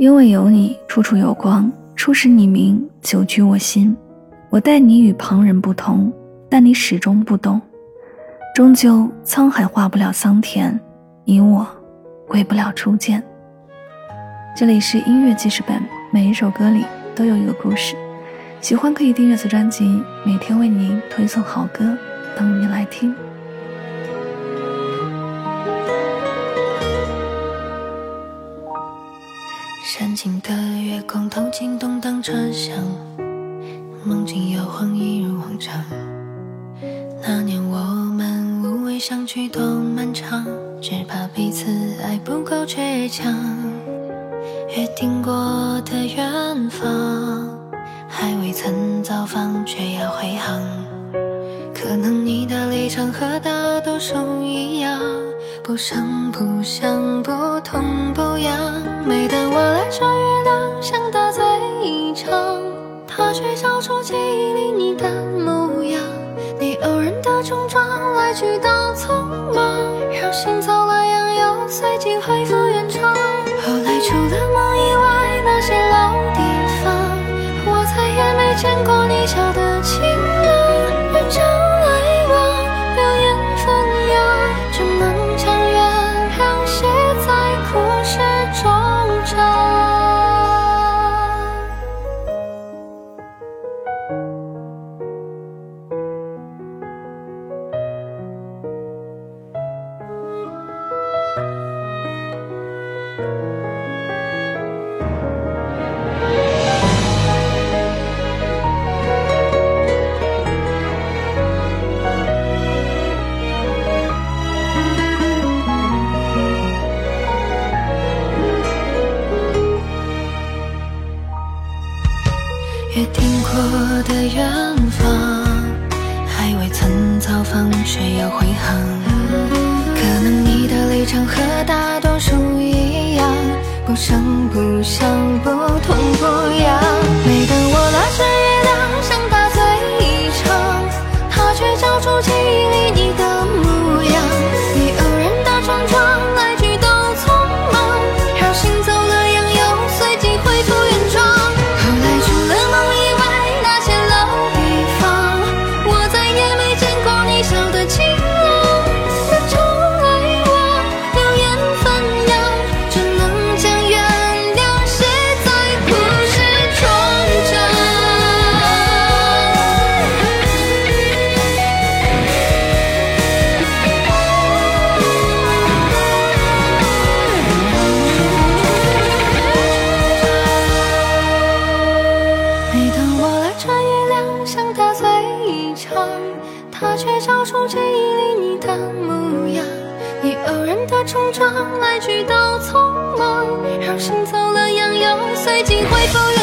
因为有你，处处有光。初识你名，久居我心。我待你与旁人不同，但你始终不懂。终究沧海化不了桑田，你我归不了初见。这里是音乐记事本，每一首歌里都有一个故事。喜欢可以订阅此专辑，每天为您推送好歌，等你来听。山尽的月光透进动荡车厢，梦境摇晃一如往常。那年我们无畏相聚多漫长，只怕彼此爱不够倔强。约定过的远方，还未曾造访，却要回航。可能你的立场和大多数一样。不声不响，不痛不痒。每当我来着月亮，想大醉一场，它却照出记忆里你的模样。你偶然的冲撞，来去都匆忙，让心走了样，又随即恢复原状。后来除了梦以外，那些老地方，我再也没见过你笑的约定过的远方，还未曾造访，却要回航。可能你的立场和大多数一样，不声不响，不痛不痒。每当我拉着月亮想大醉一场，它却照出记忆里你的出记忆里你的模样，你偶然的冲撞，来去都匆忙，让心走了样，又随即恢复原。